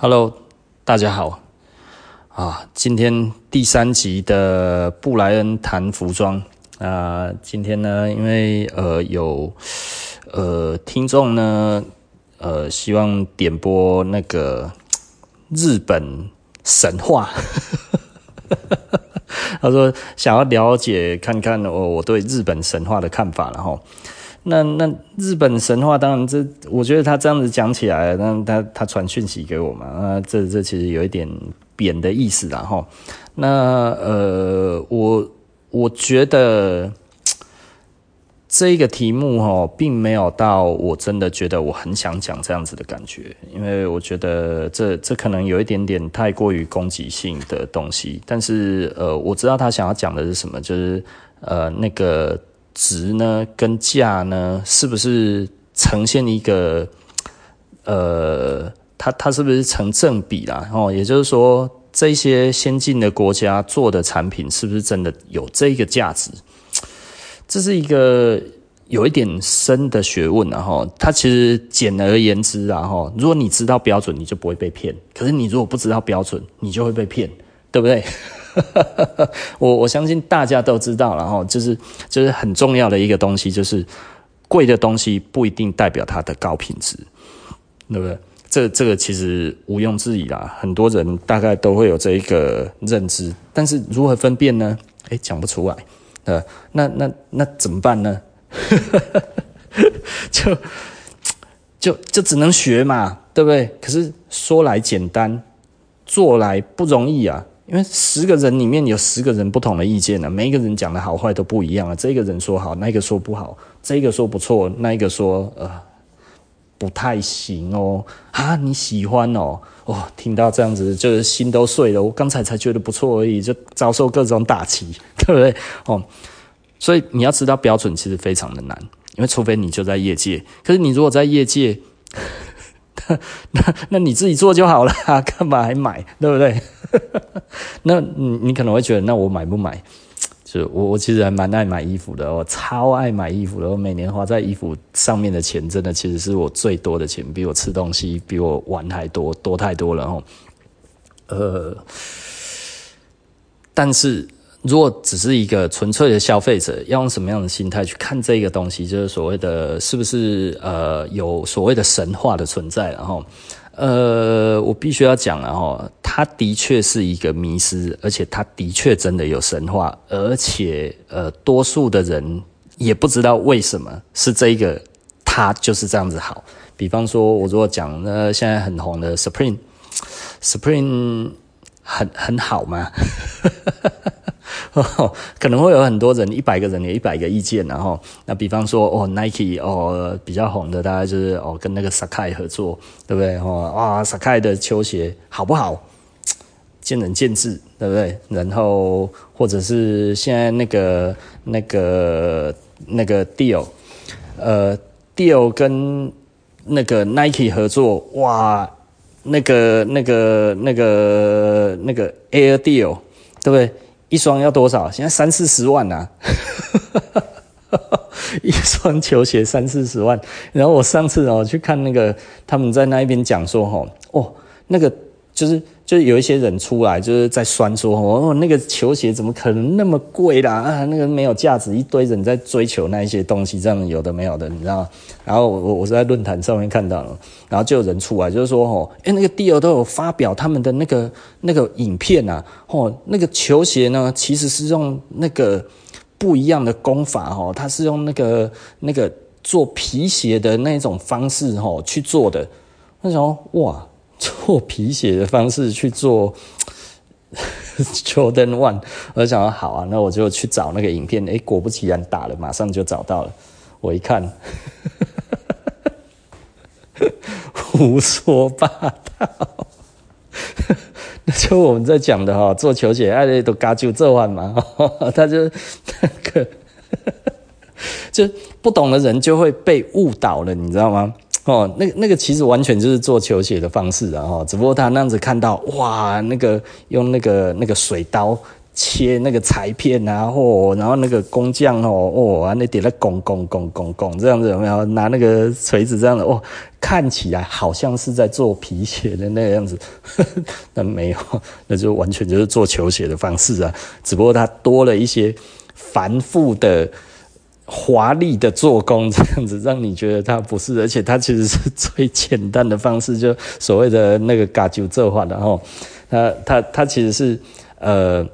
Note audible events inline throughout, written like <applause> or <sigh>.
Hello，大家好啊！今天第三集的布莱恩谈服装啊，今天呢，因为呃有呃听众呢呃希望点播那个日本神话，<laughs> 他说想要了解看看我我对日本神话的看法，然后。那那日本神话当然这，我觉得他这样子讲起来，那他他传讯息给我嘛，啊，这这其实有一点贬的意思啦齁。那呃，我我觉得这一个题目齁，并没有到我真的觉得我很想讲这样子的感觉，因为我觉得这这可能有一点点太过于攻击性的东西。但是呃，我知道他想要讲的是什么，就是呃那个。值呢跟价呢，是不是呈现一个呃，它它是不是成正比啦？哦，也就是说，这些先进的国家做的产品是不是真的有这个价值？这是一个有一点深的学问，然后它其实简而言之啊，哈，如果你知道标准，你就不会被骗；可是你如果不知道标准，你就会被骗，对不对？<laughs> 我我相信大家都知道，然后就是就是很重要的一个东西，就是贵的东西不一定代表它的高品质，对不对？这这个其实毋庸置疑啦，很多人大概都会有这一个认知，但是如何分辨呢？诶，讲不出来，呃，那那那怎么办呢？<laughs> 就就就只能学嘛，对不对？可是说来简单，做来不容易啊。因为十个人里面有十个人不同的意见呢，每一个人讲的好坏都不一样啊。这个人说好，那个说不好；这个说不错，那个说呃不太行哦。啊，你喜欢哦？哦，听到这样子就是心都碎了。我刚才才觉得不错而已，就遭受各种打击，<laughs> 对不对？哦，所以你要知道标准其实非常的难，因为除非你就在业界。可是你如果在业界，<laughs> 那那你自己做就好了，干嘛还买？对不对？<laughs> 那你你可能会觉得，那我买不买？就我我其实还蛮爱买衣服的，我超爱买衣服的。我每年花在衣服上面的钱，真的其实是我最多的钱，比我吃东西、比我玩还多，多太多了哦。呃，但是如果只是一个纯粹的消费者，要用什么样的心态去看这个东西？就是所谓的，是不是呃有所谓的神话的存在？然后。呃，我必须要讲了哈，它的确是一个迷思，而且它的确真的有神话，而且呃，多数的人也不知道为什么是这个，它就是这样子好。比方说，我如果讲那现在很红的 Supreme，Supreme 很很好吗？<laughs> 可能会有很多人，一百个人有一百个意见，然后那比方说哦，Nike 哦比较红的，大概就是哦跟那个 Sacai 合作，对不对？哦哇，Sacai 的球鞋好不好？见仁见智，对不对？然后或者是现在那个那个那个 Dior，呃，Dior 跟那个 Nike 合作，哇，那个那个那个那个 Air Dior，对不对？一双要多少？现在三四十万呐，<laughs> 一双球鞋三四十万。然后我上次哦去看那个他们在那一边讲说吼哦那个就是就有一些人出来就是在酸说哦那个球鞋怎么可能那么贵啦啊那个没有价值，一堆人在追求那一些东西，这样有的没有的，你知道吗？然后我我是在论坛上面看到了，然后就有人出来就是说吼诶那个 Dior 都有发表他们的那个那个影片啊，哦那个球鞋呢其实是用那个不一样的工法哦，它是用那个那个做皮鞋的那种方式哦去做的，我想说哇。做皮鞋的方式去做 <laughs> Jordan One，我就想说好啊，那我就去找那个影片。诶，果不其然打了，马上就找到了。我一看，<laughs> 胡说八道。<laughs> 那就我们在讲的哈，做球鞋爱都嘎就这玩嘛，他就那个，就不懂的人就会被误导了，你知道吗？哦，那那个其实完全就是做球鞋的方式啊，哈，只不过他那样子看到，哇，那个用那个那个水刀切那个裁片啊，哦、然后那个工匠哦哦，啊那点在拱拱拱拱拱这样子有没有？拿那个锤子这样的哦，看起来好像是在做皮鞋的那个样子，呵 <laughs> 呵但没有，那就完全就是做球鞋的方式啊，只不过他多了一些繁复的。华丽的做工，这样子让你觉得它不是，而且它其实是最简单的方式，就所谓的那个嘎啾做法，然后它它它其实是呃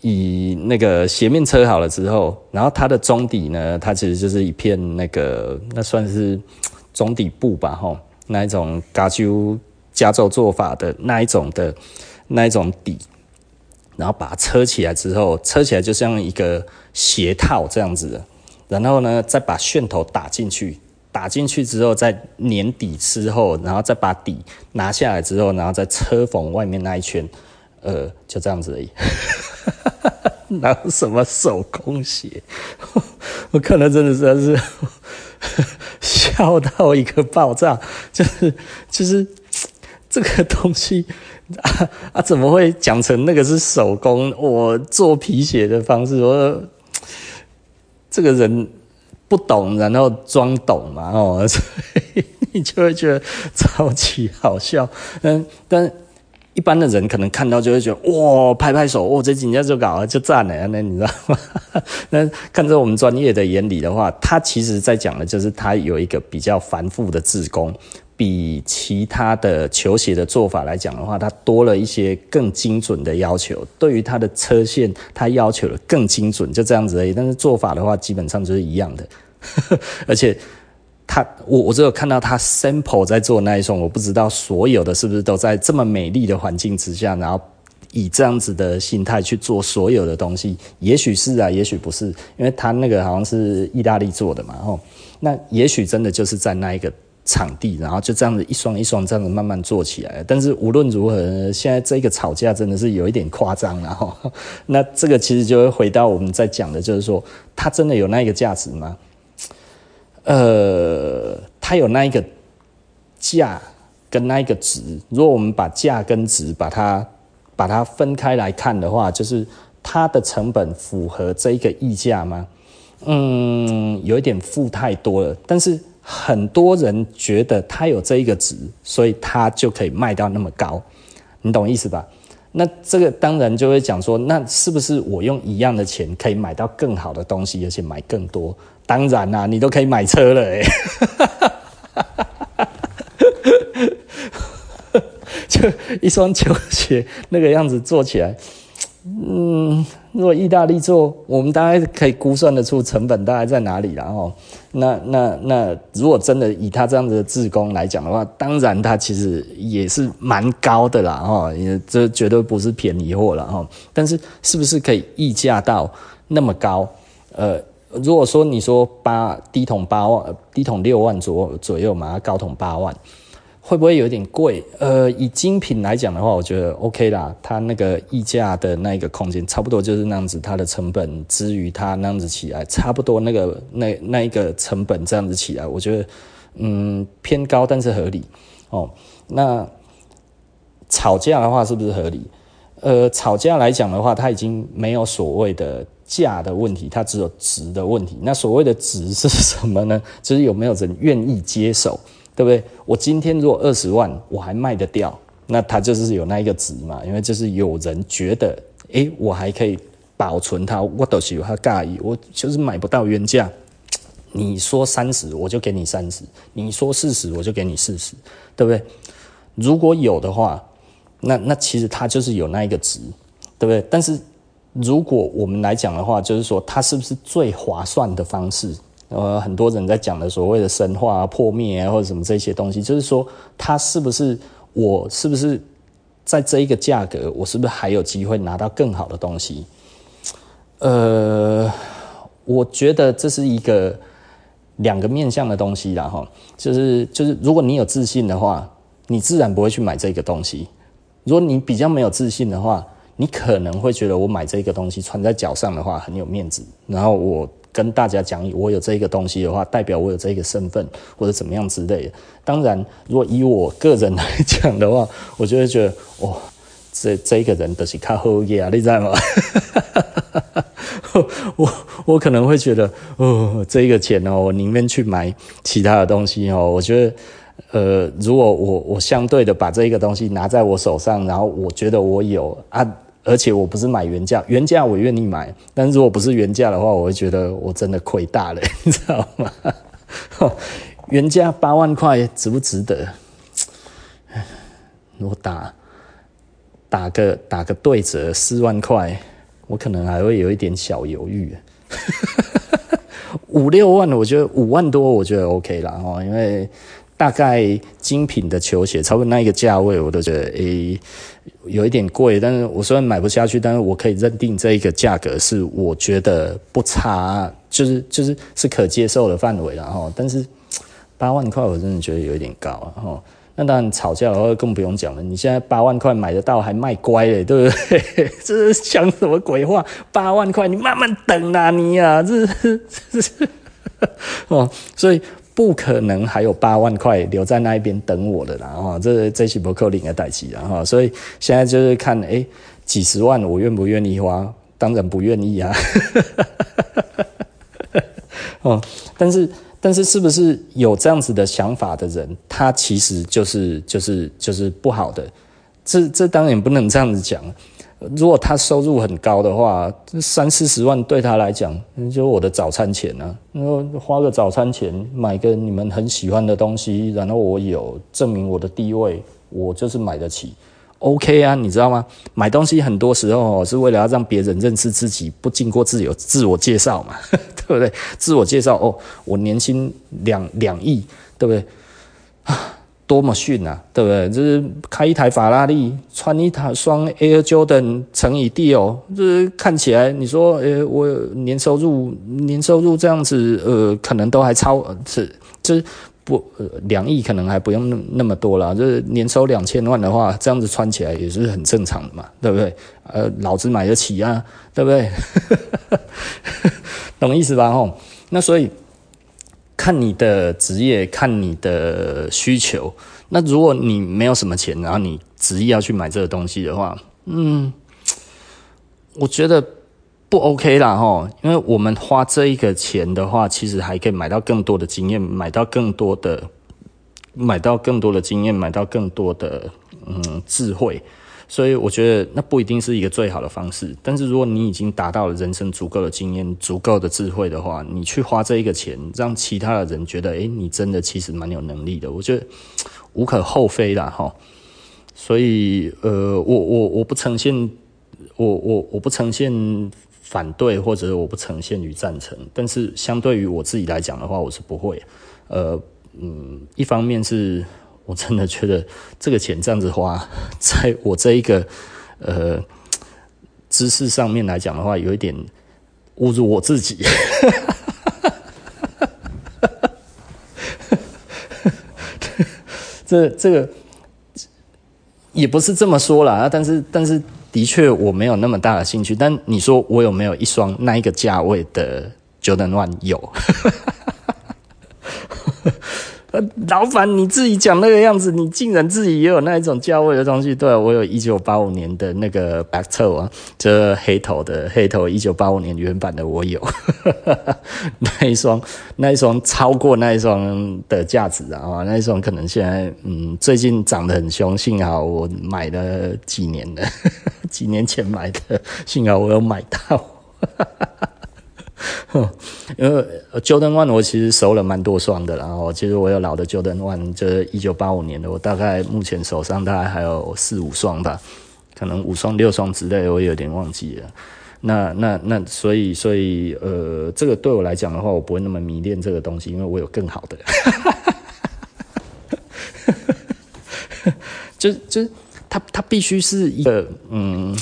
以那个鞋面车好了之后，然后它的中底呢，它其实就是一片那个那算是中底布吧，吼，那一种嘎啾加州做法的那一种的那一种底，然后把它车起来之后，车起来就像一个鞋套这样子的。然后呢，再把楦头打进去，打进去之后再粘底之后，然后再把底拿下来之后，然后再车缝外面那一圈，呃，就这样子而已。<laughs> 哪有什么手工鞋？<laughs> 我看了真的是笑到一个爆炸，就是就是这个东西啊啊，怎么会讲成那个是手工？我做皮鞋的方式，我。这个人不懂，然后装懂嘛，哦，<laughs> 所以你就会觉得超级好笑。<laughs> 嗯，但一般的人可能看到就会觉得哇，拍拍手，哇，这几年就搞了，就赞了，那你知道吗？<laughs> 那看在我们专业的眼里的话，他其实在讲的就是他有一个比较繁复的制工。比其他的球鞋的做法来讲的话，它多了一些更精准的要求。对于它的车线，它要求的更精准，就这样子而已。但是做法的话，基本上就是一样的。<laughs> 而且，他我我只有看到他 sample 在做那一双，我不知道所有的是不是都在这么美丽的环境之下，然后以这样子的心态去做所有的东西。也许是啊，也许不是，因为他那个好像是意大利做的嘛。吼，那也许真的就是在那一个。场地，然后就这样子一双一双这样子慢慢做起来。但是无论如何，现在这个吵架真的是有一点夸张了哈。<laughs> 那这个其实就会回到我们在讲的，就是说，它真的有那一个价值吗？呃，它有那一个价跟那一个值。如果我们把价跟值把它把它分开来看的话，就是它的成本符合这一个溢价吗？嗯，有一点负太多了，但是。很多人觉得他有这一个值，所以他就可以卖到那么高，你懂意思吧？那这个当然就会讲说，那是不是我用一样的钱可以买到更好的东西，而且买更多？当然啦、你都可以买车了哎，<laughs> 就一双球鞋那个样子做起来。嗯，如果意大利做，我们大概可以估算得出成本大概在哪里，然后那那那，如果真的以他这样子的制工来讲的话，当然他其实也是蛮高的啦，哈，也这绝对不是便宜货了，哈。但是是不是可以溢价到那么高？呃，如果说你说八低筒八万，低筒六万左左右嘛，高筒八万。会不会有点贵？呃，以精品来讲的话，我觉得 OK 啦。它那个溢价的那一个空间，差不多就是那样子。它的成本之于它那样子起来，差不多那个那那一个成本这样子起来，我觉得嗯偏高，但是合理哦。那吵架的话是不是合理？呃，吵架来讲的话，它已经没有所谓的价的问题，它只有值的问题。那所谓的值是什么呢？就是有没有人愿意接受。对不对？我今天如果二十万我还卖得掉，那它就是有那一个值嘛。因为就是有人觉得，哎，我还可以保存它，我都是有它价值，我就是买不到原价。你说三十，我就给你三十；你说四十，我就给你四十，对不对？如果有的话，那那其实它就是有那一个值，对不对？但是如果我们来讲的话，就是说它是不是最划算的方式？呃，很多人在讲的所谓的神话啊、破灭啊，或者什么这些东西，就是说，它是不是我是不是在这一个价格，我是不是还有机会拿到更好的东西？呃，我觉得这是一个两个面向的东西啦，哈，就是就是，如果你有自信的话，你自然不会去买这个东西；如果你比较没有自信的话，你可能会觉得我买这个东西穿在脚上的话很有面子，然后我。跟大家讲，我有这个东西的话，代表我有这个身份或者怎么样之类的。当然，如果以我个人来讲的话，<laughs> 我就会觉得，哦，这这一个人都是较好嘅啊，你知道吗？<laughs> 我我可能会觉得，哦，这个钱哦，我宁愿去买其他的东西哦。我觉得，呃，如果我我相对的把这个东西拿在我手上，然后我觉得我有啊，而且我不是买原价，原价我愿意买，但是如果不是原价的话，我会觉得我真的亏大了，<laughs> 你知道吗？<laughs> 原价八万块值不值得？<sighs> 我打打个打个对折四万块，我可能还会有一点小犹豫。<laughs> 五六万，我觉得五万多，我觉得 OK 啦哈，因为大概精品的球鞋，差不多那一个价位，我都觉得诶、有一点贵。但是我虽然买不下去，但是我可以认定这一个价格是我觉得不差，就是就是是可接受的范围了哈。但是八万块，我真的觉得有一点高啊哈。那当然吵架的话更不用讲了。你现在八万块买得到还卖乖嘞，对不对？<laughs> 这是讲什么鬼话？八万块你慢慢等啊你啊，这是这是 <laughs> 哦，所以不可能还有八万块留在那一边等我的啦啊！这这是不可能的代志啊哈！所以现在就是看哎、欸，几十万我愿不愿意花？当然不愿意啊！<laughs> 哦，但是。但是，是不是有这样子的想法的人，他其实就是就是就是不好的。这这当然不能这样子讲。如果他收入很高的话，三四十万对他来讲，就我的早餐钱啊。然后花个早餐钱买个你们很喜欢的东西，然后我有证明我的地位，我就是买得起。OK 啊，你知道吗？买东西很多时候是为了要让别人认识自己，不经过自由自我介绍嘛，<laughs> 对不对？自我介绍哦，我年薪两两亿，对不对？啊，多么逊啊，对不对？就是开一台法拉利，穿一台双 Air Jordan 乘以 D 哦，就是看起来你说，呃，我年收入年收入这样子，呃，可能都还超是就是。不，呃，两亿可能还不用那那么多了，就是年收两千万的话，这样子穿起来也是很正常的嘛，对不对？呃，老子买得起啊，对不对？<laughs> 懂意思吧？吼，那所以看你的职业，看你的需求。那如果你没有什么钱，然后你执意要去买这个东西的话，嗯，我觉得。不 OK 啦哈，因为我们花这一个钱的话，其实还可以买到更多的经验，买到更多的，买到更多的经验，买到更多的嗯智慧，所以我觉得那不一定是一个最好的方式。但是如果你已经达到了人生足够的经验、足够的智慧的话，你去花这一个钱，让其他的人觉得，诶，你真的其实蛮有能力的，我觉得无可厚非啦哈。所以呃，我我我不呈现，我我我不呈现。反对或者我不呈现于赞成，但是相对于我自己来讲的话，我是不会。呃，嗯，一方面是我真的觉得这个钱这样子花，在我这一个呃知识上面来讲的话，有一点侮辱我自己。<laughs> 这这个也不是这么说啦，但是但是。的确，我没有那么大的兴趣。但你说我有没有一双那一个价位的 Jordan One？有。老板，你自己讲那个样子，你竟然自己也有那一种价位的东西？对，我有一九八五年的那个 Back Toe 啊，这黑头的黑头，一九八五年原版的我有。<laughs> 那一双，那一双超过那一双的价值啊！那一双可能现在嗯，最近涨得很凶，幸好我买了几年了，<laughs> 几年前买的，幸好我有买到。哈哈哈 <laughs> 因为 Jordan One 我其实收了蛮多双的，然后其实我有老的 Jordan One，就是一九八五年的，我大概目前手上大概还有四五双吧，可能五双六双之类，我有点忘记了。那那那所以所以呃，这个对我来讲的话，我不会那么迷恋这个东西，因为我有更好的。<laughs> 就就是它它必须是一个嗯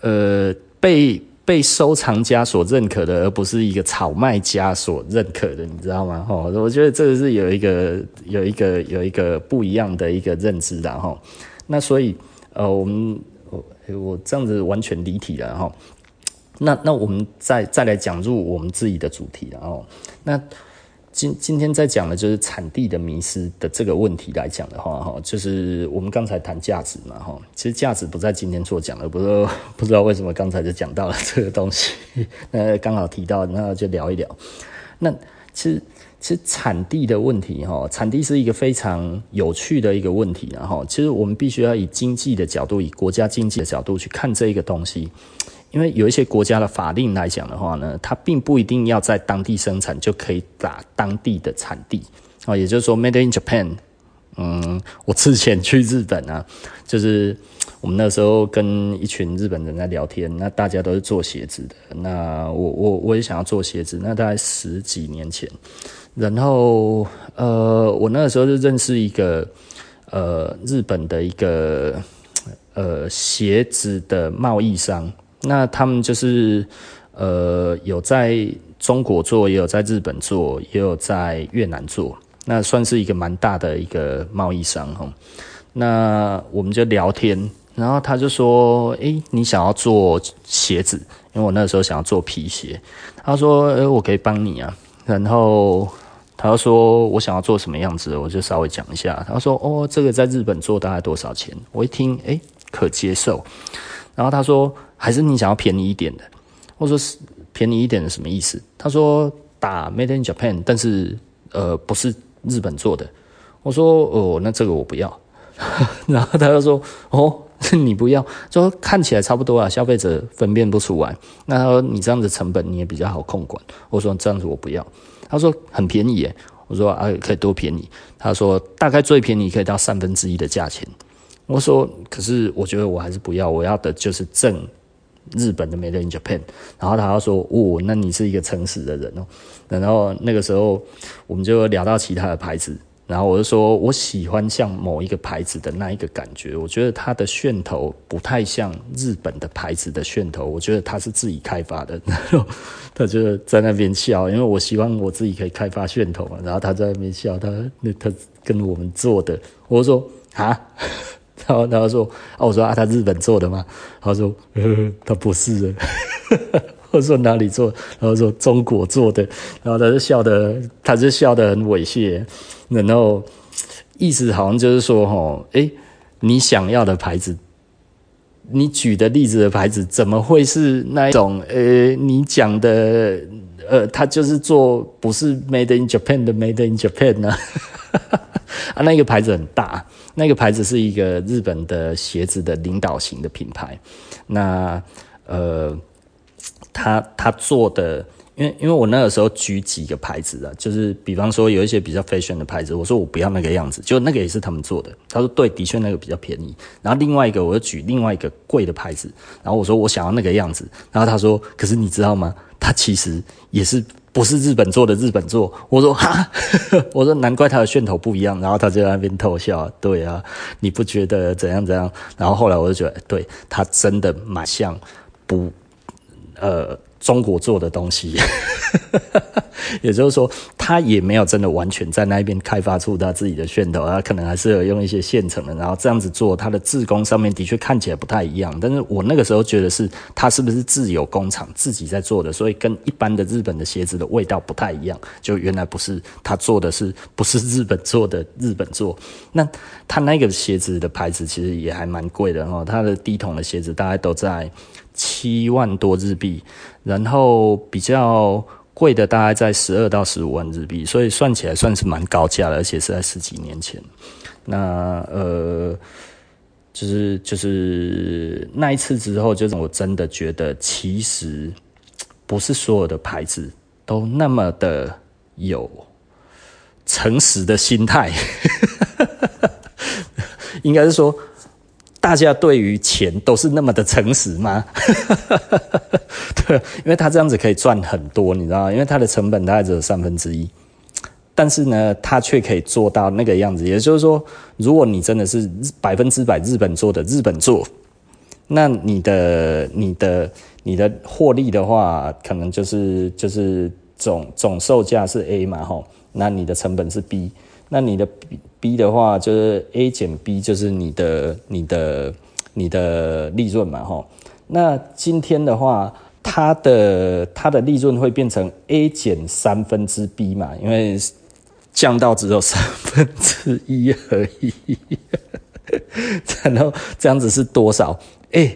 呃被。被收藏家所认可的，而不是一个炒卖家所认可的，你知道吗？哦，我觉得这个是有一个、有一个、有一个不一样的一个认知的哈。那所以，呃，我们我我这样子完全离题了哈。那那我们再再来讲入我们自己的主题然后，那今今天在讲的就是产地的迷失的这个问题来讲的话，哈，就是我们刚才谈价值嘛，哈，其实价值不在今天做讲的，不知道 <laughs> 不知道为什么刚才就讲到了这个东西，<laughs> 那刚好提到，那就聊一聊。那其实其实产地的问题，哈，产地是一个非常有趣的一个问题，然后其实我们必须要以经济的角度，以国家经济的角度去看这一个东西。因为有一些国家的法令来讲的话呢，它并不一定要在当地生产就可以打当地的产地啊，也就是说，Made in Japan。嗯，<laughs> 我之前去日本啊，就是我们那时候跟一群日本人在聊天，那大家都是做鞋子的，那我我我也想要做鞋子，那大概十几年前，然后呃，我那个时候就认识一个呃日本的一个呃鞋子的贸易商。那他们就是，呃，有在中国做，也有在日本做，也有在越南做，那算是一个蛮大的一个贸易商哈。那我们就聊天，然后他就说：“诶，你想要做鞋子？因为我那时候想要做皮鞋。”他说：“诶，我可以帮你啊。”然后他说：“我想要做什么样子？”我就稍微讲一下。他说：“哦，这个在日本做大概多少钱？”我一听，诶，可接受。然后他说。还是你想要便宜一点的？我说是便宜一点的什么意思？他说打 Made in Japan，但是呃不是日本做的。我说哦，那这个我不要。<laughs> 然后他就说哦，你不要，就说看起来差不多啊，消费者分辨不出来。那他说你这样子成本你也比较好控管。我说这样子我不要。他说很便宜耶。我说啊可以多便宜？他说大概最便宜可以到三分之一的价钱。我说可是我觉得我还是不要，我要的就是正。日本的 Made in Japan，然后他要说：“哦，那你是一个诚实的人哦。”然后那个时候我们就聊到其他的牌子，然后我就说：“我喜欢像某一个牌子的那一个感觉，我觉得它的楦头不太像日本的牌子的楦头，我觉得它是自己开发的。<laughs> ”然后他就在那边笑，因为我希望我自己可以开发楦头嘛。然后他在那边笑，他那他跟我们做的，我说：“啊。”然后，然后说：“啊，我说啊，他日本做的吗？”他说：“呵呵，他不是。<laughs> ”我说：“哪里做？”然后说：“中国做的。”然后他就笑得，他就笑得很猥亵。然后意思好像就是说：“齁，诶，你想要的牌子，你举的例子的牌子，怎么会是那一种？诶，你讲的，呃，他就是做不是 Made in Japan 的 Made in Japan 呢？” <laughs> 啊，那个牌子很大，那个牌子是一个日本的鞋子的领导型的品牌。那呃，他他做的，因为因为我那个时候举几个牌子啊，就是比方说有一些比较 fashion 的牌子，我说我不要那个样子，就那个也是他们做的。他说对，的确那个比较便宜。然后另外一个，我就举另外一个贵的牌子，然后我说我想要那个样子。然后他说，可是你知道吗？他其实也是。不是日本做的日本做，我说哈，<laughs> 我说难怪他的噱头不一样，然后他就在那边偷笑，对啊，你不觉得怎样怎样？然后后来我就觉得，对，他真的蛮像不，呃。中国做的东西，<laughs> 也就是说，他也没有真的完全在那边开发出他自己的楦头，他可能还是有用一些现成的，然后这样子做，他的制工上面的确看起来不太一样。但是我那个时候觉得是，他是不是自有工厂自己在做的，所以跟一般的日本的鞋子的味道不太一样。就原来不是他做的是，不是日本做的日本做。那他那个鞋子的牌子其实也还蛮贵的哦，他的低筒的鞋子大概都在。七万多日币，然后比较贵的大概在十二到十五万日币，所以算起来算是蛮高价的，而且是在十几年前。那呃，就是就是那一次之后，就是我真的觉得，其实不是所有的牌子都那么的有诚实的心态，<laughs> 应该是说。大家对于钱都是那么的诚实吗？<laughs> 对，因为他这样子可以赚很多，你知道吗？因为他的成本大概只有三分之一，但是呢，他却可以做到那个样子。也就是说，如果你真的是百分之百日本做的日本做，那你的、你的、你的获利的话，可能就是就是总总售价是 A 嘛，吼，那你的成本是 B。那你的 B 的话，就是 A 减 B，就是你的、你的、你的利润嘛，吼。那今天的话，它的它的利润会变成 A 减三分之 B 嘛，因为降到只有三分之一而已。<laughs> 然后这样子是多少？哎、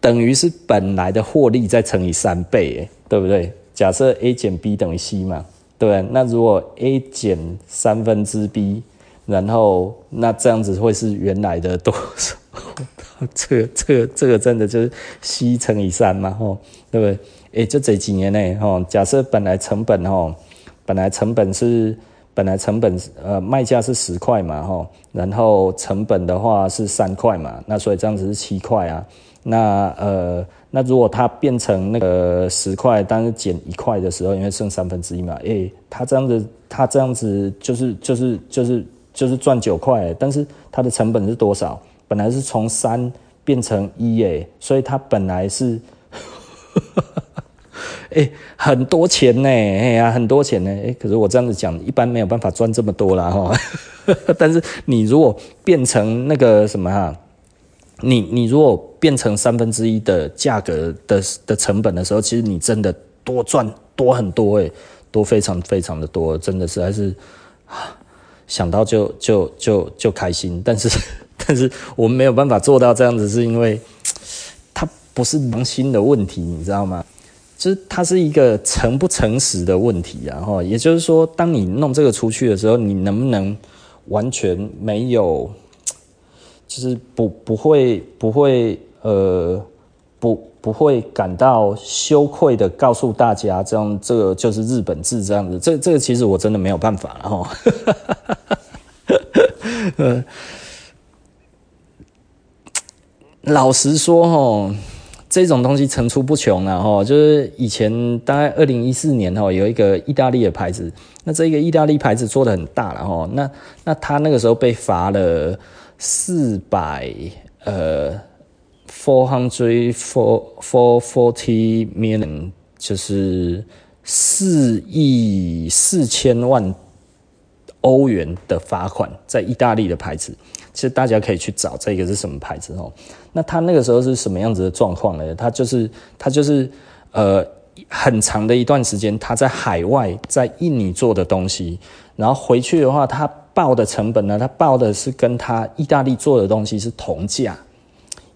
等于是本来的获利再乘以三倍，哎，对不对？假设 A 减 B 等于 C 嘛，对？那如果 A 减三分之 B，然后那这样子会是原来的多少？这个这个这个真的就是 C 乘以三嘛，吼，对不对？哎，就这几年内，吼，假设本来成本，吼，本来成本是本来成本呃卖价是十块嘛，吼，然后成本的话是三块嘛，那所以这样子是七块啊。那呃，那如果它变成那个十块，但是减一块的时候，因为剩三分之一嘛，哎，它这样子，它这样子就是就是就是就是赚九块，但是它的成本是多少？本来是从三变成一，哎，所以它本来是，<laughs> 哎，很多钱呢，哎呀，很多钱呢，哎，可是我这样子讲，一般没有办法赚这么多啦哈。<laughs> 但是你如果变成那个什么哈？你你如果变成三分之一的价格的的成本的时候，其实你真的多赚多很多诶，多非常非常的多，真的是还是啊想到就就就就开心。但是 <laughs> 但是我们没有办法做到这样子，是因为它不是良心的问题，你知道吗？就是它是一个诚不诚实的问题，然后也就是说，当你弄这个出去的时候，你能不能完全没有？就是不不会不会呃不不会感到羞愧的告诉大家，这样这个就是日本制这样子，这这个其实我真的没有办法了哈。<laughs> 呃，老实说哈，这种东西层出不穷啊哈。就是以前大概二零一四年哈，有一个意大利的牌子，那这个意大利牌子做得很大了哈，那那他那个时候被罚了。四百呃，four hundred four four forty million，就是四亿四千万欧元的罚款，在意大利的牌子，其实大家可以去找这个是什么牌子哦。那他那个时候是什么样子的状况呢？他就是他就是呃很长的一段时间，他在海外在印尼做的东西，然后回去的话他。报的成本呢？他报的是跟他意大利做的东西是同价，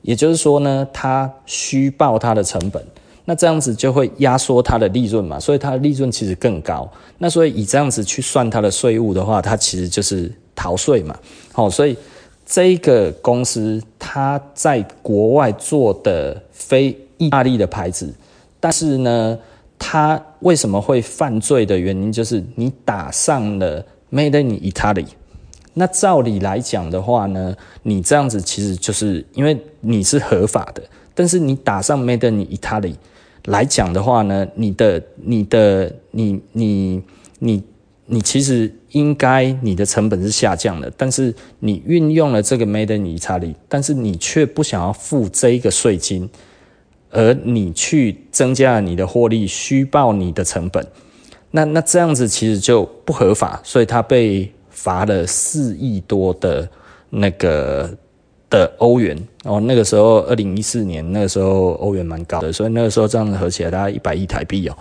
也就是说呢，他虚报他的成本，那这样子就会压缩他的利润嘛，所以他的利润其实更高。那所以以这样子去算他的税务的话，他其实就是逃税嘛。好，所以这个公司他在国外做的非意大利的牌子，但是呢，他为什么会犯罪的原因就是你打上了。Made in Italy，那照理来讲的话呢，你这样子其实就是因为你是合法的，但是你打上 Made in Italy 来讲的话呢，你的、你的、你、你、你、你其实应该你的成本是下降的，但是你运用了这个 Made in Italy，但是你却不想要付这一个税金，而你去增加了你的获利，虚报你的成本。那那这样子其实就不合法，所以他被罚了四亿多的那个的欧元哦。那个时候二零一四年，那个时候欧元蛮高的，所以那个时候这样子合起来大概一百亿台币哦，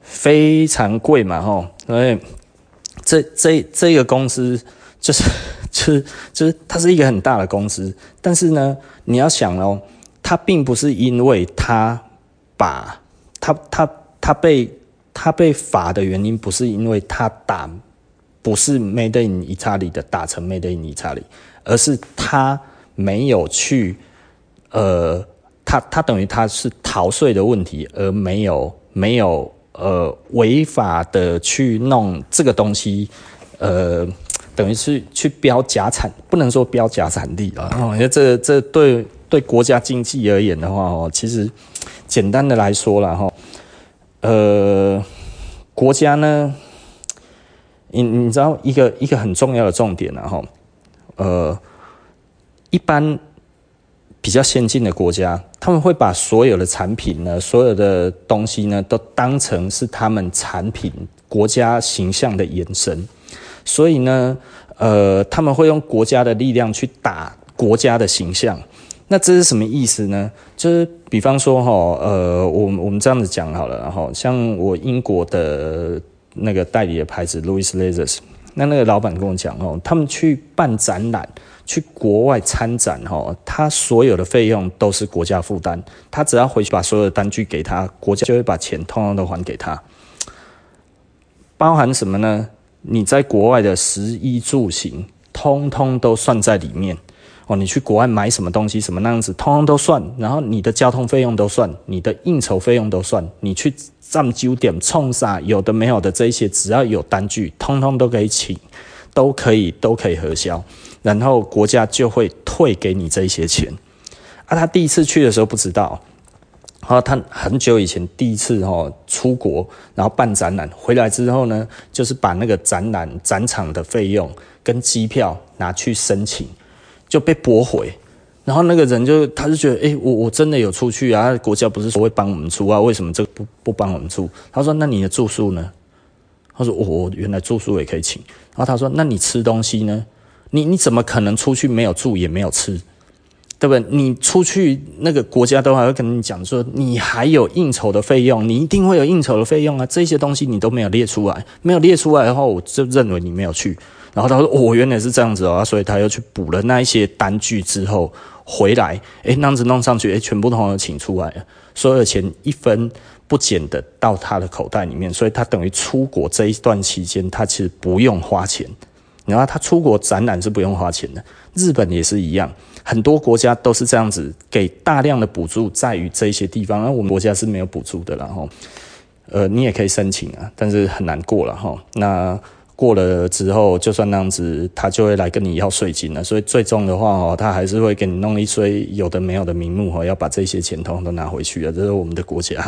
非常贵嘛吼。所以这这这个公司就是就是就是它是一个很大的公司，但是呢，你要想哦，它并不是因为它把它它它被他被罚的原因不是因为他打不是 Made in Italy 的打成 Made in Italy，而是他没有去呃，他他等于他是逃税的问题，而没有没有呃违法的去弄这个东西，呃，等于是去标假产，不能说标假产地啊，因为这这对对国家经济而言的话哦，其实简单的来说了哈。呃，国家呢，你你知道一个一个很重要的重点，然后，呃，一般比较先进的国家，他们会把所有的产品呢，所有的东西呢，都当成是他们产品国家形象的延伸，所以呢，呃，他们会用国家的力量去打国家的形象。那这是什么意思呢？就是比方说哈，呃，我我们这样子讲好了，然后像我英国的那个代理的牌子 Louis Lasers，那那个老板跟我讲哦，他们去办展览，去国外参展哈，他所有的费用都是国家负担，他只要回去把所有的单据给他，国家就会把钱通通都还给他，包含什么呢？你在国外的食衣住行，通通都算在里面。哦，你去国外买什么东西，什么那样子，通通都算。然后你的交通费用都算，你的应酬费用都算。你去占酒店冲啥，有的没有的这一些，只要有单据，通通都可以请，都可以都可以核销。然后国家就会退给你这一些钱。啊，他第一次去的时候不知道，然后他很久以前第一次哦出国，然后办展览回来之后呢，就是把那个展览展场的费用跟机票拿去申请。就被驳回，然后那个人就他就觉得，哎、我我真的有出去啊，国家不是说会帮我们出啊，为什么这个不不帮我们出？他说，那你的住宿呢？他说，我我原来住宿也可以请。然后他说，那你吃东西呢？你你怎么可能出去没有住也没有吃，对不对？你出去那个国家都还会跟你讲说，你还有应酬的费用，你一定会有应酬的费用啊，这些东西你都没有列出来，没有列出来的话，我就认为你没有去。然后他说：“哦，原来是这样子哦，所以他又去补了那一些单据之后回来，诶，那样子弄上去，诶，全部都请出来，所有的钱一分不减的到他的口袋里面，所以他等于出国这一段期间，他其实不用花钱。然后他出国展览是不用花钱的，日本也是一样，很多国家都是这样子，给大量的补助在于这些地方，而我们国家是没有补助的，然后，呃，你也可以申请啊，但是很难过了哈。那。”过了之后，就算那样子，他就会来跟你要税金了。所以最终的话哦，他还是会给你弄一堆有的没有的名目哦，要把这些钱通通都拿回去啊。这是我们的国家。<laughs>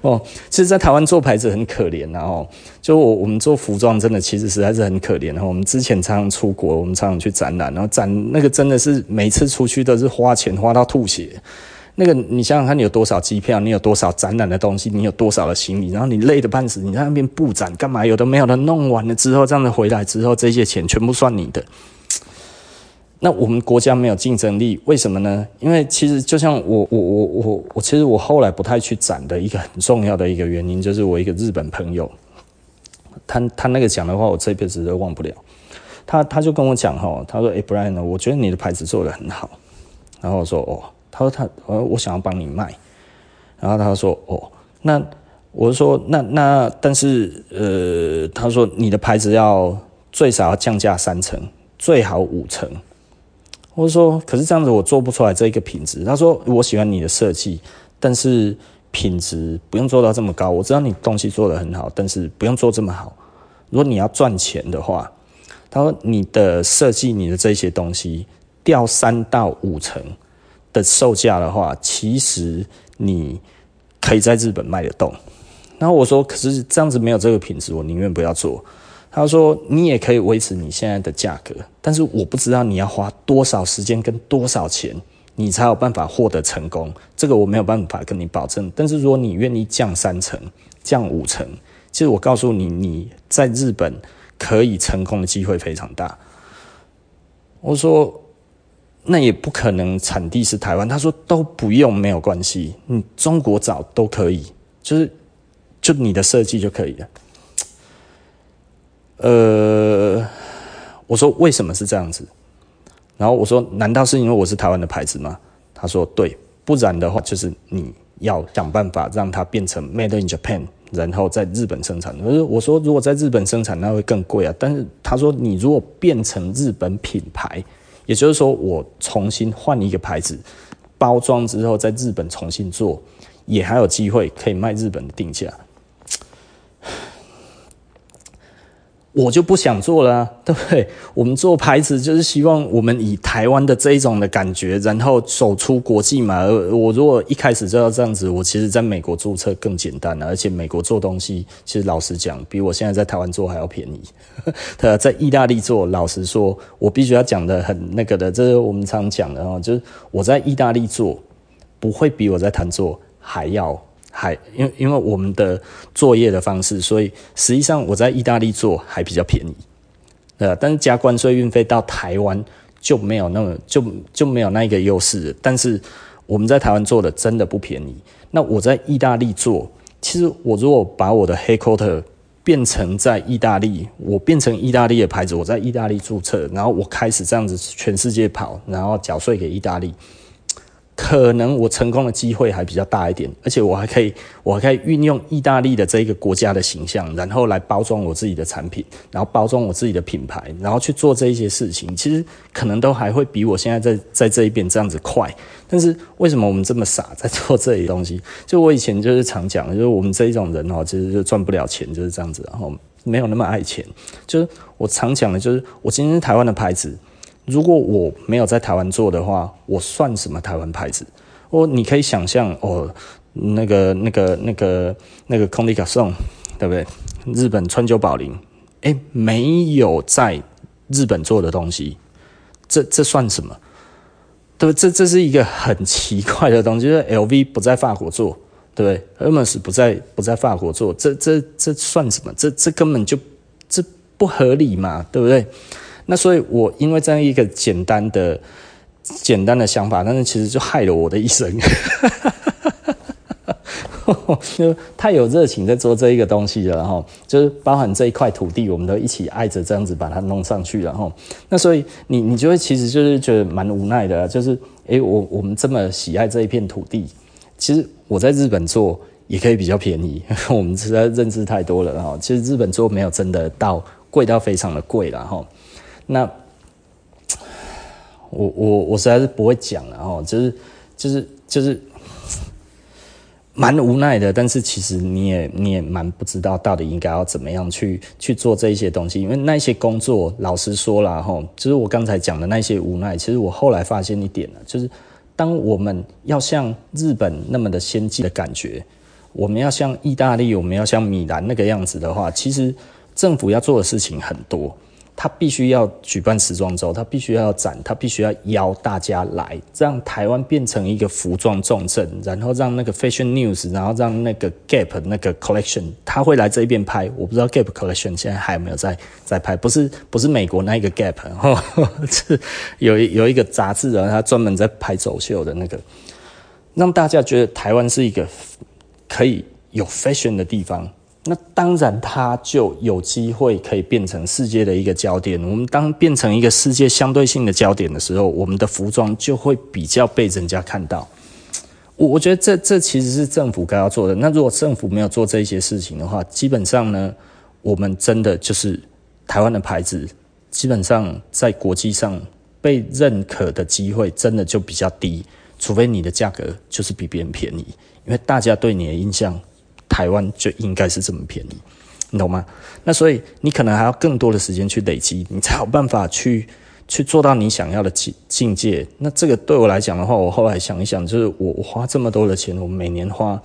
哦，其实，在台湾做牌子很可怜然后，就我我们做服装真的其实实在是很可怜。然后我们之前常常出国，我们常常去展览，然后展那个真的是每次出去都是花钱花到吐血。那个，你想想看，你有多少机票，你有多少展览的东西，你有多少的行李，然后你累得半死，你在那边布展干嘛？有的没有的，弄完了之后，这样子回来之后，这些钱全部算你的。那我们国家没有竞争力，为什么呢？因为其实就像我我我我我，其实我后来不太去展的一个很重要的一个原因，就是我一个日本朋友，他他那个讲的话，我这辈子都忘不了。他他就跟我讲哈，他说：“哎，Brian，我觉得你的牌子做得很好。”然后我说：“哦。”他说他呃，我想要帮你卖，然后他说哦，那我说那那但是呃，他说你的牌子要最少要降价三成，最好五成。我说可是这样子我做不出来这一个品质。他说我喜欢你的设计，但是品质不用做到这么高。我知道你东西做得很好，但是不用做这么好。如果你要赚钱的话，他说你的设计你的这些东西掉三到五成。的售价的话，其实你可以在日本卖得动。然后我说，可是这样子没有这个品质，我宁愿不要做。他说，你也可以维持你现在的价格，但是我不知道你要花多少时间跟多少钱，你才有办法获得成功。这个我没有办法跟你保证。但是如果你愿意降三成、降五成，其实我告诉你，你在日本可以成功的机会非常大。我说。那也不可能，产地是台湾。他说都不用，没有关系，你中国找都可以，就是就你的设计就可以了。呃，我说为什么是这样子？然后我说难道是因为我是台湾的牌子吗？他说对，不然的话就是你要想办法让它变成 Made in Japan，然后在日本生产。我说我说如果在日本生产那会更贵啊。但是他说你如果变成日本品牌。也就是说，我重新换一个牌子，包装之后在日本重新做，也还有机会可以卖日本的定价。我就不想做了啊，<laughs> 对不对？我们做牌子就是希望我们以台湾的这一种的感觉，然后走出国际嘛。我如果一开始就要这样子，我其实在美国注册更简单了，而且美国做东西，其实老实讲，比我现在在台湾做还要便宜。<laughs> 他在意大利做，老实说，我必须要讲的很那个的，这是我们常讲的哦，就是我在意大利做，不会比我在台湾做还要。还因为因为我们的作业的方式，所以实际上我在意大利做还比较便宜，呃，但是加关税运费到台湾就没有那么就就没有那一个优势。但是我们在台湾做的真的不便宜。那我在意大利做，其实我如果把我的 headquarter 变成在意大利，我变成意大利的牌子，我在意大利注册，然后我开始这样子全世界跑，然后缴税给意大利。可能我成功的机会还比较大一点，而且我还可以，我还可以运用意大利的这一个国家的形象，然后来包装我自己的产品，然后包装我自己的品牌，然后去做这一些事情。其实可能都还会比我现在在在这一边这样子快。但是为什么我们这么傻在做这些东西？就我以前就是常讲的，就是我们这一种人哦，其实就赚不了钱，就是这样子，然后没有那么爱钱。就是我常讲的，就是我今天是台湾的牌子。如果我没有在台湾做的话，我算什么台湾牌子？哦，你可以想象哦，那个、那个、那个、那个空地卡颂，对不对？日本川久保玲，哎，没有在日本做的东西，这这算什么？对不？这这是一个很奇怪的东西，就是 LV 不在法国做，对不对？Hermes 不在不在法国做，这这这算什么？这这根本就这不合理嘛，对不对？那所以，我因为这样一个简单的、简单的想法，但是其实就害了我的一生，<laughs> 就太有热情在做这一个东西了，然后就是包含这一块土地，我们都一起爱着这样子把它弄上去，然后那所以你你就会其实就是觉得蛮无奈的，就是诶，我我们这么喜爱这一片土地，其实我在日本做也可以比较便宜，<laughs> 我们实在认知太多了，然后其实日本做没有真的到贵到非常的贵了，哈。那我我我实在是不会讲了哦，就是就是就是 <laughs> 蛮无奈的，但是其实你也你也蛮不知道到底应该要怎么样去去做这一些东西，因为那些工作老实说了哈，就是我刚才讲的那些无奈，其实我后来发现一点了，就是当我们要像日本那么的先进的感觉，我们要像意大利，我们要像米兰那个样子的话，其实政府要做的事情很多。他必须要举办时装周，他必须要展，他必须要邀大家来，让台湾变成一个服装重镇，然后让那个 Fashion News，然后让那个 Gap 那个 Collection，他会来这边拍。我不知道 Gap Collection 现在还有没有在在拍，不是不是美国那一个 Gap，呵呵 <laughs> 是有有一个杂志啊，他专门在拍走秀的那个，让大家觉得台湾是一个可以有 Fashion 的地方。那当然，它就有机会可以变成世界的一个焦点。我们当变成一个世界相对性的焦点的时候，我们的服装就会比较被人家看到。我我觉得这这其实是政府该要做的。那如果政府没有做这些事情的话，基本上呢，我们真的就是台湾的牌子，基本上在国际上被认可的机会真的就比较低，除非你的价格就是比别人便宜，因为大家对你的印象。台湾就应该是这么便宜，你懂吗？那所以你可能还要更多的时间去累积，你才有办法去 <laughs> 去做到你想要的境境界。那这个对我来讲的话，我后来想一想，就是我我花这么多的钱，我每年花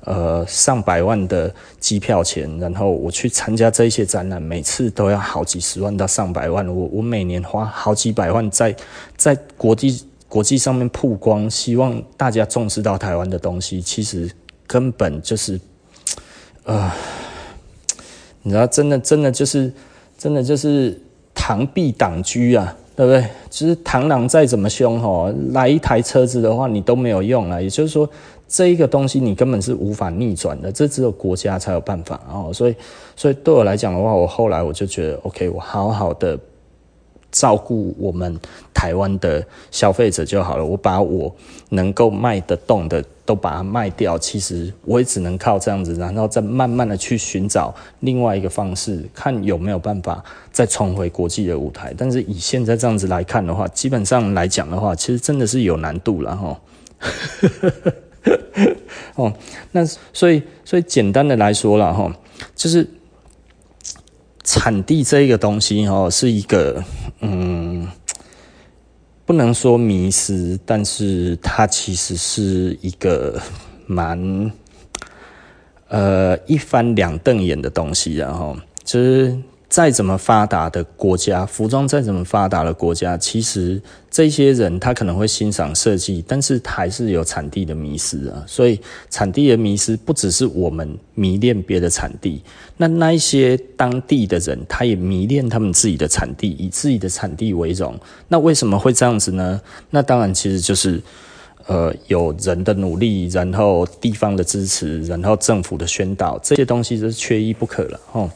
呃上百万的机票钱，然后我去参加这些展览，每次都要好几十万到上百万。我我每年花好几百万在在国际国际上面曝光，希望大家重视到台湾的东西，其实根本就是。啊、你知道，真的，真的就是，真的就是螳臂挡车啊，对不对？其实螳螂再怎么凶吼，来一台车子的话，你都没有用啊。也就是说，这一个东西你根本是无法逆转的，这只有国家才有办法哦。所以，所以对我来讲的话，我后来我就觉得，OK，我好好的。照顾我们台湾的消费者就好了。我把我能够卖得动的都把它卖掉，其实我也只能靠这样子，然后再慢慢的去寻找另外一个方式，看有没有办法再重回国际的舞台。但是以现在这样子来看的话，基本上来讲的话，其实真的是有难度了哈。<laughs> 哦，那所以所以简单的来说了哈，就是。产地这一个东西哦，是一个嗯，不能说迷失，但是它其实是一个蛮呃一翻两瞪眼的东西，然后就是再怎么发达的国家，服装再怎么发达的国家，其实这些人他可能会欣赏设计，但是还是有产地的迷失啊。所以产地的迷失不只是我们迷恋别的产地，那那一些当地的人，他也迷恋他们自己的产地，以自己的产地为荣。那为什么会这样子呢？那当然其实就是呃有人的努力，然后地方的支持，然后政府的宣导，这些东西是缺一不可了哦。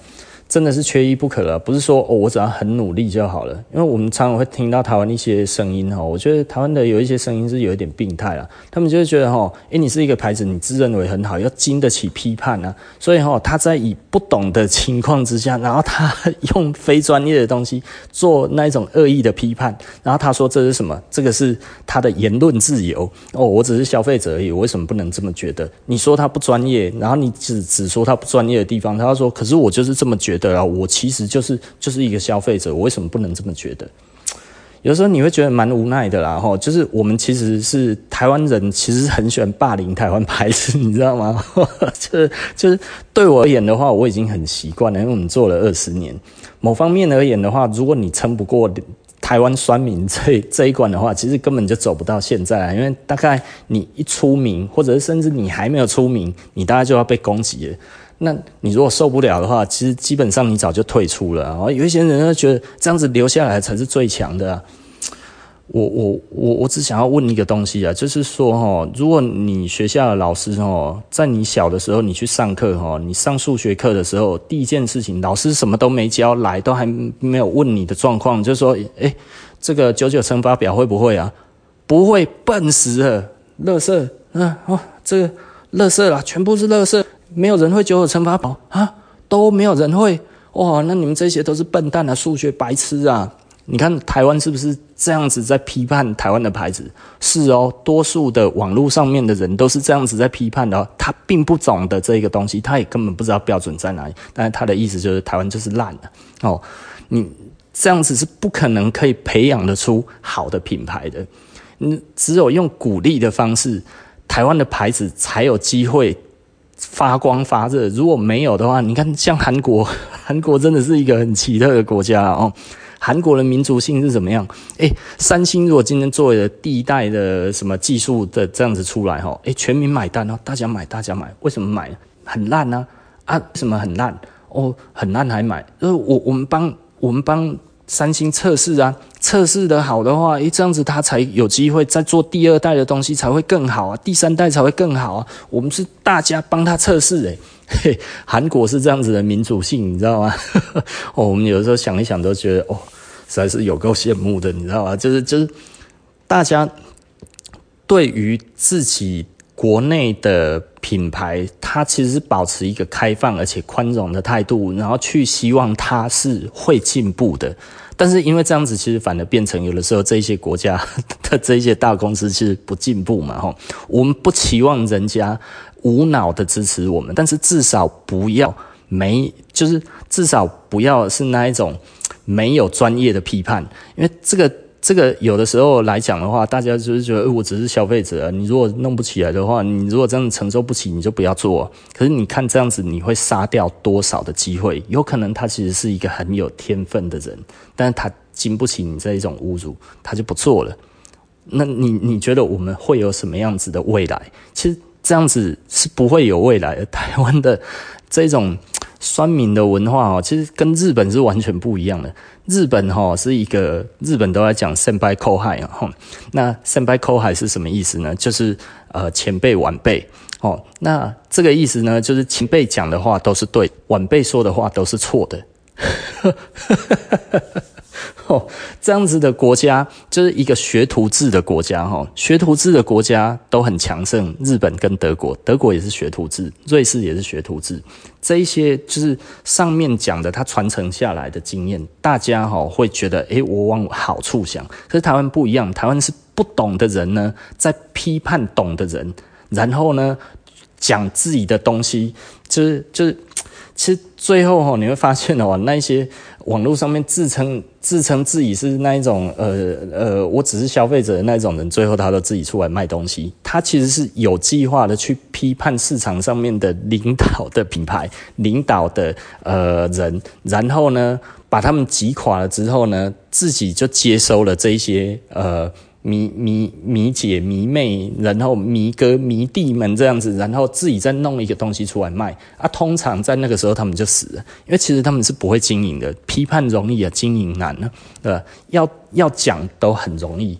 真的是缺一不可了，不是说哦，我只要很努力就好了。因为我们常常会听到台湾一些声音哈，我觉得台湾的有一些声音是有一点病态了。他们就会觉得哈，诶，你是一个牌子，你自认为很好，要经得起批判啊。所以哈，他在以不懂的情况之下，然后他用非专业的东西做那一种恶意的批判，然后他说这是什么？这个是他的言论自由哦。我只是消费者而已，我为什么不能这么觉得？你说他不专业，然后你只只说他不专业的地方，他说可是我就是这么觉得。对啊，我其实就是就是一个消费者，我为什么不能这么觉得？有时候你会觉得蛮无奈的啦，吼，就是我们其实是台湾人，其实很喜欢霸凌台湾牌子，<laughs> 你知道吗？<laughs> 就是就是对我而言的话，我已经很习惯了，因为我们做了二十年。某方面而言的话，如果你撑不过台湾酸民 <laughs> 这这一关的话，其实根本就走不到现在，因为大概你一出名，或者是甚至你还没有出名，你大概就要被攻击了。那你如果受不了的话，其实基本上你早就退出了。然后有一些人觉得这样子留下来才是最强的。我我我我只想要问一个东西啊，就是说哦，如果你学校的老师哦，在你小的时候你去上课哦，你上数学课的时候，第一件事情老师什么都没教来，都还没有问你的状况，就说，诶，这个九九乘法表会不会啊？不会，笨死了，乐色，嗯，哦，这个乐色啦，全部是乐色。没有人会九九乘法表啊，都没有人会哇！那你们这些都是笨蛋啊，数学白痴啊！你看台湾是不是这样子在批判台湾的牌子？是哦，多数的网络上面的人都是这样子在批判的。他并不懂得这个东西，他也根本不知道标准在哪里。但是他的意思就是台湾就是烂的哦。你这样子是不可能可以培养得出好的品牌的。你只有用鼓励的方式，台湾的牌子才有机会。发光发热，如果没有的话，你看像韩国，<laughs> 韩国真的是一个很奇特的国家哦。韩国的民族性是怎么样？诶，三星如果今天作为了第一代的什么技术的这样子出来哈，诶，全民买单哦，大家买，大家买，为什么买？很烂呢？啊，什么很烂？哦，很烂还买？呃，我我们帮我们帮。三星测试啊，测试的好的话，诶，这样子它才有机会再做第二代的东西才会更好啊，第三代才会更好啊。我们是大家帮他测试诶，<laughs> 嘿，韩国是这样子的民主性，你知道吗？<laughs> 哦，我们有的时候想一想都觉得哦，实在是有够羡慕的，你知道吗？就是就是大家对于自己国内的品牌，它其实是保持一个开放而且宽容的态度，然后去希望它是会进步的。但是因为这样子，其实反而变成有的时候这些国家的 <laughs> 这些大公司其实不进步嘛，吼。我们不期望人家无脑的支持我们，但是至少不要没，就是至少不要是那一种没有专业的批判，因为这个。这个有的时候来讲的话，大家就是觉得，我只是消费者。你如果弄不起来的话，你如果真的承受不起，你就不要做。可是你看这样子，你会杀掉多少的机会？有可能他其实是一个很有天分的人，但是他经不起你这一种侮辱，他就不做了。那你你觉得我们会有什么样子的未来？其实这样子是不会有未来的。台湾的这种。酸民的文化哦，其实跟日本是完全不一样的。日本哈是一个日本都在讲先辈后辈啊，那圣杯扣海是什么意思呢？就是呃前辈晚辈哦。那这个意思呢，就是前辈讲的话都是对，晚辈说的话都是错的。<laughs> 哦，<laughs> 这样子的国家就是一个学徒制的国家哈，学徒制的国家都很强盛，日本跟德国，德国也是学徒制，瑞士也是学徒制，这一些就是上面讲的，它传承下来的经验，大家哈会觉得，诶，我往好处想，可是台湾不一样，台湾是不懂的人呢，在批判懂的人，然后呢讲自己的东西，就是就是。其实最后哈，你会发现哦，那些网络上面自称自称自己是那一种呃呃，我只是消费者的那一种人，最后他都自己出来卖东西。他其实是有计划的去批判市场上面的领导的品牌、领导的呃人，然后呢，把他们击垮了之后呢，自己就接收了这一些呃。迷迷迷姐迷妹，然后迷哥迷弟们这样子，然后自己再弄一个东西出来卖啊。通常在那个时候他们就死了，因为其实他们是不会经营的。批判容易啊，经营难呢，对？要要讲都很容易，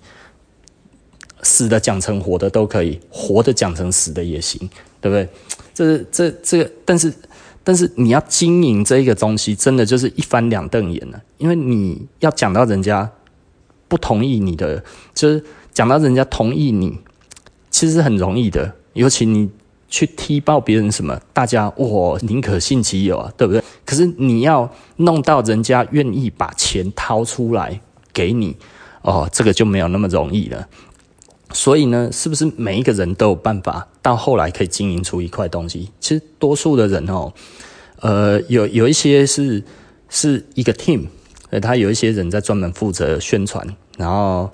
死的讲成活的都可以，活的讲成死的也行，对不对？这这这个，但是但是你要经营这一个东西，真的就是一翻两瞪眼了，因为你要讲到人家。不同意你的，就是讲到人家同意你，其实很容易的。尤其你去踢爆别人什么，大家我宁可信其有啊，对不对？可是你要弄到人家愿意把钱掏出来给你，哦，这个就没有那么容易了。所以呢，是不是每一个人都有办法到后来可以经营出一块东西？其实多数的人哦，呃，有有一些是是一个 team。他有一些人在专门负责宣传，然后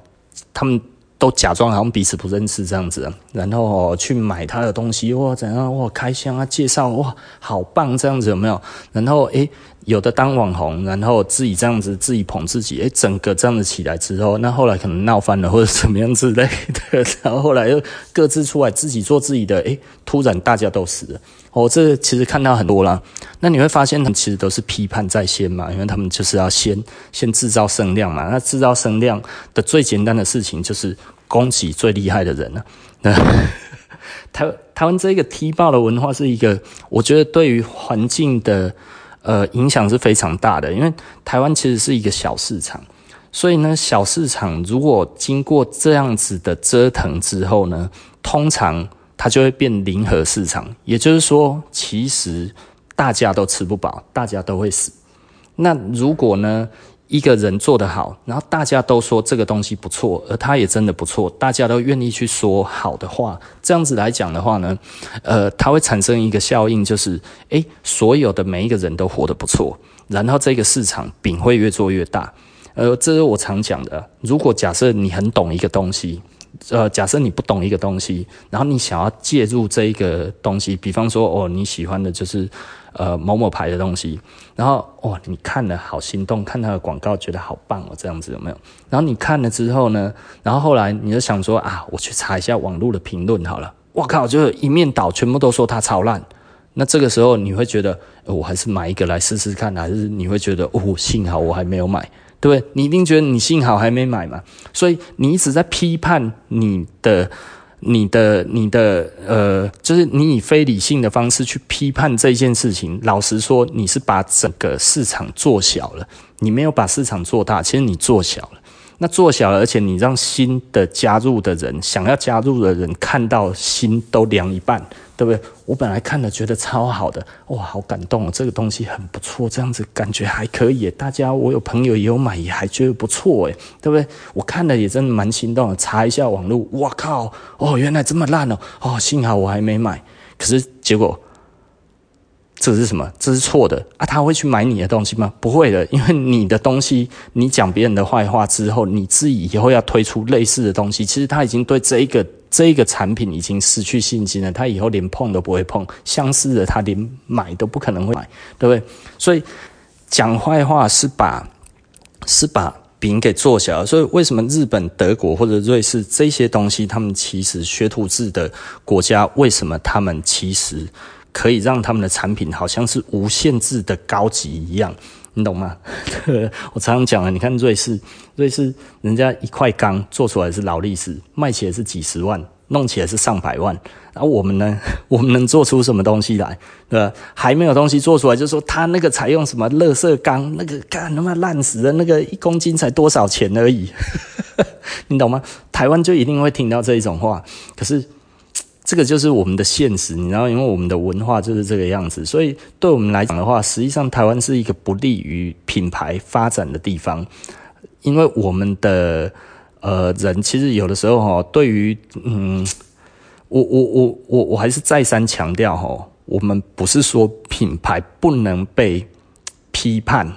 他们都假装好像彼此不认识这样子，然后去买他的东西，哇，怎样哇，开箱啊，介绍哇，好棒这样子有没有？然后诶。有的当网红，然后自己这样子自己捧自己，诶，整个这样子起来之后，那后来可能闹翻了或者怎么样之类的，然后后来又各自出来自己做自己的，诶，突然大家都死了。哦，这其实看到很多啦。那你会发现，他们其实都是批判在先嘛，因为他们就是要先先制造声量嘛。那制造声量的最简单的事情就是攻击最厉害的人了。那 <laughs> 台台湾这个踢爆的文化是一个，我觉得对于环境的。呃，影响是非常大的，因为台湾其实是一个小市场，所以呢，小市场如果经过这样子的折腾之后呢，通常它就会变零和市场，也就是说，其实大家都吃不饱，大家都会死。那如果呢，一个人做得好，然后大家都说这个东西不错，而他也真的不错，大家都愿意去说好的话，这样子来讲的话呢，呃，它会产生一个效应，就是，诶，所有的每一个人都活得不错，然后这个市场饼会越做越大。呃，这是我常讲的，如果假设你很懂一个东西。呃，假设你不懂一个东西，然后你想要介入这一个东西，比方说，哦，你喜欢的就是呃某某牌的东西，然后哦，你看了好心动，看他的广告觉得好棒哦，这样子有没有？然后你看了之后呢，然后后来你就想说啊，我去查一下网络的评论好了，我靠，就一面倒，全部都说它超烂。那这个时候你会觉得，我还是买一个来试试看，还是你会觉得，哦，幸好我还没有买。对不对？你一定觉得你幸好还没买嘛，所以你一直在批判你的、你的、你的，呃，就是你以非理性的方式去批判这件事情。老实说，你是把整个市场做小了，你没有把市场做大，其实你做小了。那做小，而且你让新的加入的人，想要加入的人看到心都凉一半。对不对？我本来看了觉得超好的，哇，好感动哦！这个东西很不错，这样子感觉还可以。大家，我有朋友也有买，也还觉得不错，哎，对不对？我看了也真的蛮心动。查一下网络，哇靠！哦，原来这么烂哦！哦，幸好我还没买。可是结果。这是什么？这是错的啊！他会去买你的东西吗？不会的，因为你的东西，你讲别人的坏话之后，你自己以后要推出类似的东西，其实他已经对这一个这一个产品已经失去信心了。他以后连碰都不会碰，相似的他连买都不可能会买，对不对？所以讲坏话是把是把饼给做小。所以为什么日本、德国或者瑞士这些东西，他们其实学徒制的国家，为什么他们其实？可以让他们的产品好像是无限制的高级一样，你懂吗？<laughs> 我常常讲了，你看瑞士，瑞士人家一块钢做出来是劳力士，卖起来是几十万，弄起来是上百万。然后我们呢，<laughs> 我们能做出什么东西来？对吧？还没有东西做出来，就说他那个采用什么垃圾钢，那个干他妈烂死的，那个一公斤才多少钱而已，<laughs> 你懂吗？台湾就一定会听到这一种话，可是。这个就是我们的现实，你知道，因为我们的文化就是这个样子，所以对我们来讲的话，实际上台湾是一个不利于品牌发展的地方，因为我们的呃人其实有的时候哈，对于嗯，我我我我我还是再三强调哈，我们不是说品牌不能被批判。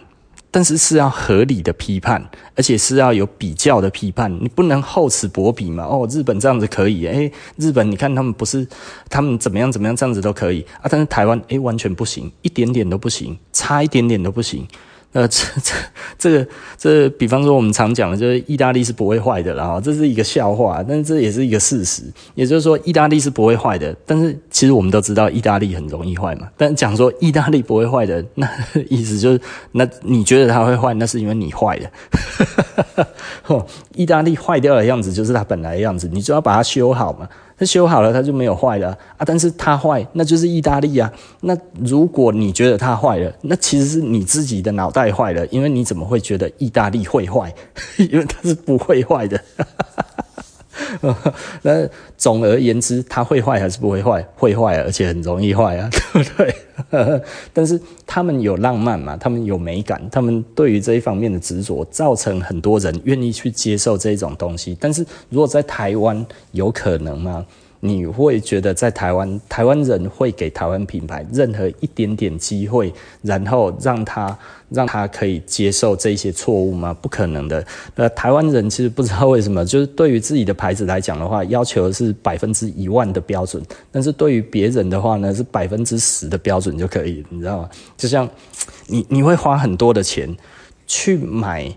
但是是要合理的批判，而且是要有比较的批判，你不能厚此薄彼嘛。哦，日本这样子可以，诶、日本你看他们不是，他们怎么样怎么样这样子都可以啊，但是台湾诶、完全不行，一点点都不行，差一点点都不行。呃，这这这个这，比方说我们常讲的，就是意大利是不会坏的啦，这是一个笑话，但是这也是一个事实。也就是说，意大利是不会坏的，但是其实我们都知道，意大利很容易坏嘛。但讲说意大利不会坏的，那意思就是，那你觉得它会坏，那是因为你坏的。<laughs> 意大利坏掉的样子就是它本来的样子，你就要把它修好嘛。它修好了，它就没有坏了啊！但是它坏，那就是意大利啊。那如果你觉得它坏了，那其实是你自己的脑袋坏了，因为你怎么会觉得意大利会坏？<laughs> 因为它是不会坏的。<laughs> 那总而言之，它会坏还是不会坏？会坏，而且很容易坏啊，对不对？<laughs> 但是他们有浪漫嘛，他们有美感，他们对于这一方面的执着，造成很多人愿意去接受这种东西。但是如果在台湾，有可能吗？你会觉得在台湾，台湾人会给台湾品牌任何一点点机会，然后让他让他可以接受这些错误吗？不可能的。那台湾人其实不知道为什么，就是对于自己的牌子来讲的话，要求是百分之一万的标准，但是对于别人的话呢，是百分之十的标准就可以，你知道吗？就像你你会花很多的钱去买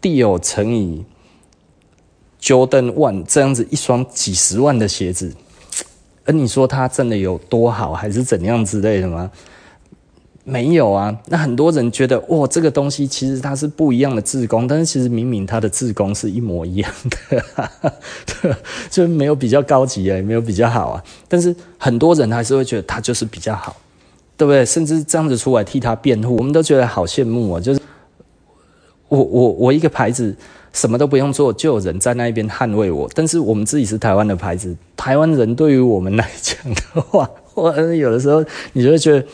Dior 乘以。Jordan One 这样子一双几十万的鞋子，<tsk> 而你说它真的有多好，还是怎样之类的吗？没有啊。那很多人觉得，哇，这个东西其实它是不一样的制工，但是其实明明它的制工是一模一样的，<laughs> 就没有比较高级啊，也没有比较好啊。但是很多人还是会觉得它就是比较好，对不对？甚至这样子出来替他辩护，我们都觉得好羡慕啊。就是我我我一个牌子。什么都不用做，就有人在那边捍卫我。但是我们自己是台湾的牌子，台湾人对于我们来讲的话，我有的时候你就会觉得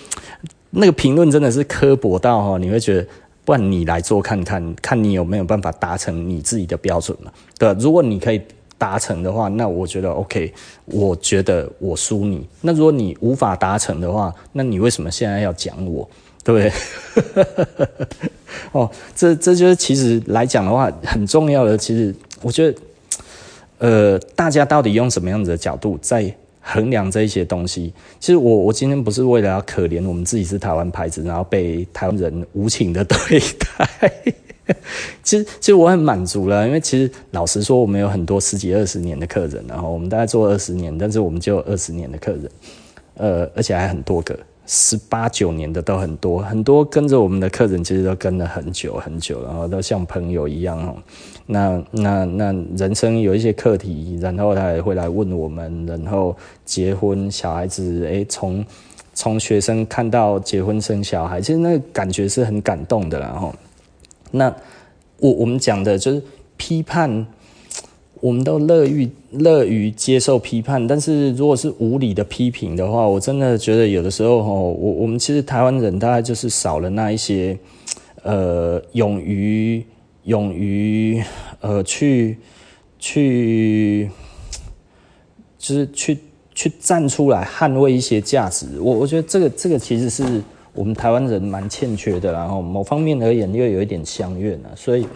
那个评论真的是刻薄到哈，你会觉得，不然你来做看看，<laughs> 看你有没有办法达成你自己的标准嘛？对，如果你可以达成的话，那我觉得 OK，我觉得我输你。那如果你无法达成的话，那你为什么现在要讲我？对？<laughs> 哦，这这就是其实来讲的话很重要的。其实我觉得，呃，大家到底用什么样子的角度在衡量这一些东西？其实我我今天不是为了要可怜我们自己是台湾牌子，然后被台湾人无情的 <laughs> 对待。其实其实我很满足了，因为其实老实说，我们有很多十几二十年的客人，然后我们大概做二十年，但是我们就有二十年的客人，呃，而且还很多个。十八九年的都很多，很多跟着我们的客人其实都跟了很久很久，然后都像朋友一样哦。那那那人生有一些课题，然后他也会来问我们，然后结婚小孩子，诶，从从学生看到结婚生小孩，其实那个感觉是很感动的，然后那我我们讲的就是批判。我们都乐于乐于接受批判，但是如果是无理的批评的话，我真的觉得有的时候，我我们其实台湾人大概就是少了那一些，呃，勇于勇于呃去去，就是去去站出来捍卫一些价值。我我觉得这个这个其实是我们台湾人蛮欠缺的，然后某方面而言又有一点相怨啊，所以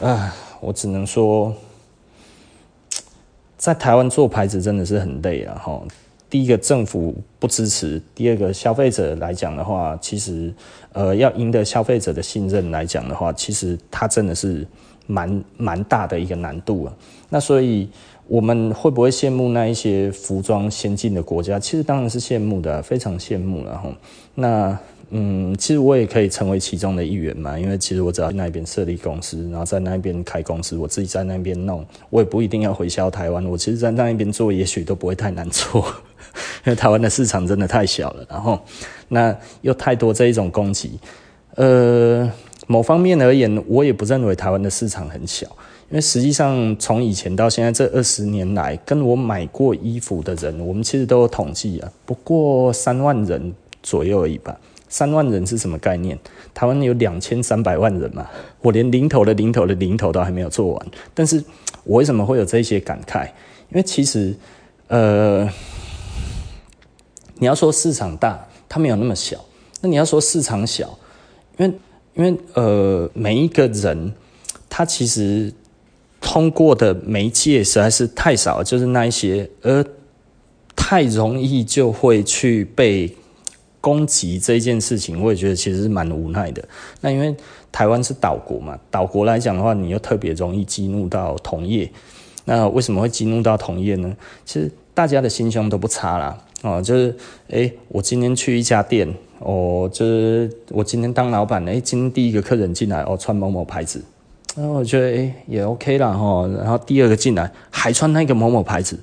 啊，我只能说。在台湾做牌子真的是很累啊！哈，第一个政府不支持，第二个消费者来讲的话，其实呃要赢得消费者的信任来讲的话，其实它真的是蛮蛮大的一个难度啊。那所以我们会不会羡慕那一些服装先进的国家？其实当然是羡慕的，非常羡慕了哈。那。嗯，其实我也可以成为其中的一员嘛，因为其实我只要去那边设立公司，然后在那边开公司，我自己在那边弄，我也不一定要回销台湾。我其实，在那边做，也许都不会太难做，因为台湾的市场真的太小了，然后那又太多这一种攻击。呃，某方面而言，我也不认为台湾的市场很小，因为实际上从以前到现在这二十年来，跟我买过衣服的人，我们其实都有统计啊，不过三万人左右而已吧。三万人是什么概念？台湾有两千三百万人嘛，我连零头的零头的零头都还没有做完。但是我为什么会有这些感慨？因为其实，呃，你要说市场大，它没有那么小；那你要说市场小，因为因为呃，每一个人他其实通过的媒介实在是太少，就是那一些，而太容易就会去被攻击这件事情，我也觉得其实是蛮无奈的。那因为台湾是岛国嘛，岛国来讲的话，你又特别容易激怒到同业。那为什么会激怒到同业呢？其实大家的心胸都不差啦。哦，就是，哎、我今天去一家店，哦，就是我今天当老板，哎、今天第一个客人进来，哦，穿某某牌子，那我觉得，哎、也 OK 啦，哈，然后第二个进来还穿那个某某牌子，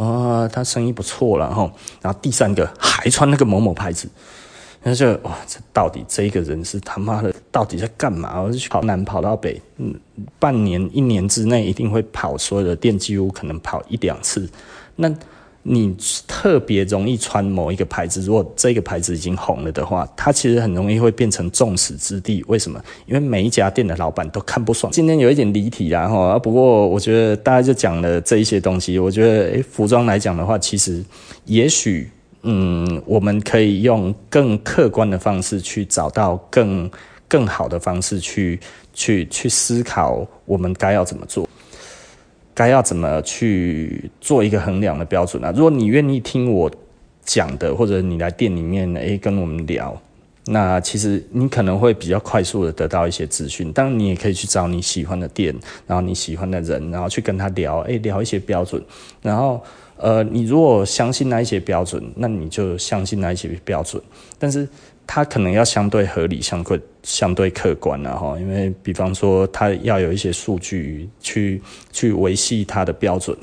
哦，他生意不错了，哈，然后第三个还穿那个某某牌子，那就，哇，这到底这个人是他妈的到底在干嘛？我就跑南跑到北，嗯，半年一年之内一定会跑所有的店，几乎可能跑一两次，那。你特别容易穿某一个牌子，如果这个牌子已经红了的话，它其实很容易会变成众矢之的。为什么？因为每一家店的老板都看不爽。今天有一点离题啦哈，不过我觉得大家就讲了这一些东西。我觉得，诶，服装来讲的话，其实也许，嗯，我们可以用更客观的方式去找到更更好的方式去去去思考，我们该要怎么做。该要怎么去做一个衡量的标准啊？如果你愿意听我讲的，或者你来店里面诶跟我们聊，那其实你可能会比较快速的得到一些资讯。当然，你也可以去找你喜欢的店，然后你喜欢的人，然后去跟他聊，诶，聊一些标准。然后，呃，你如果相信那一些标准，那你就相信那一些标准。但是，它可能要相对合理、相对相对客观了哈，因为比方说，它要有一些数据去去维系它的标准。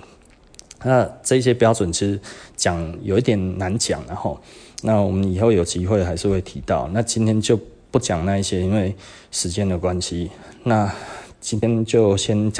那这些标准其实讲有一点难讲，然后那我们以后有机会还是会提到。那今天就不讲那一些，因为时间的关系。那今天就先讲。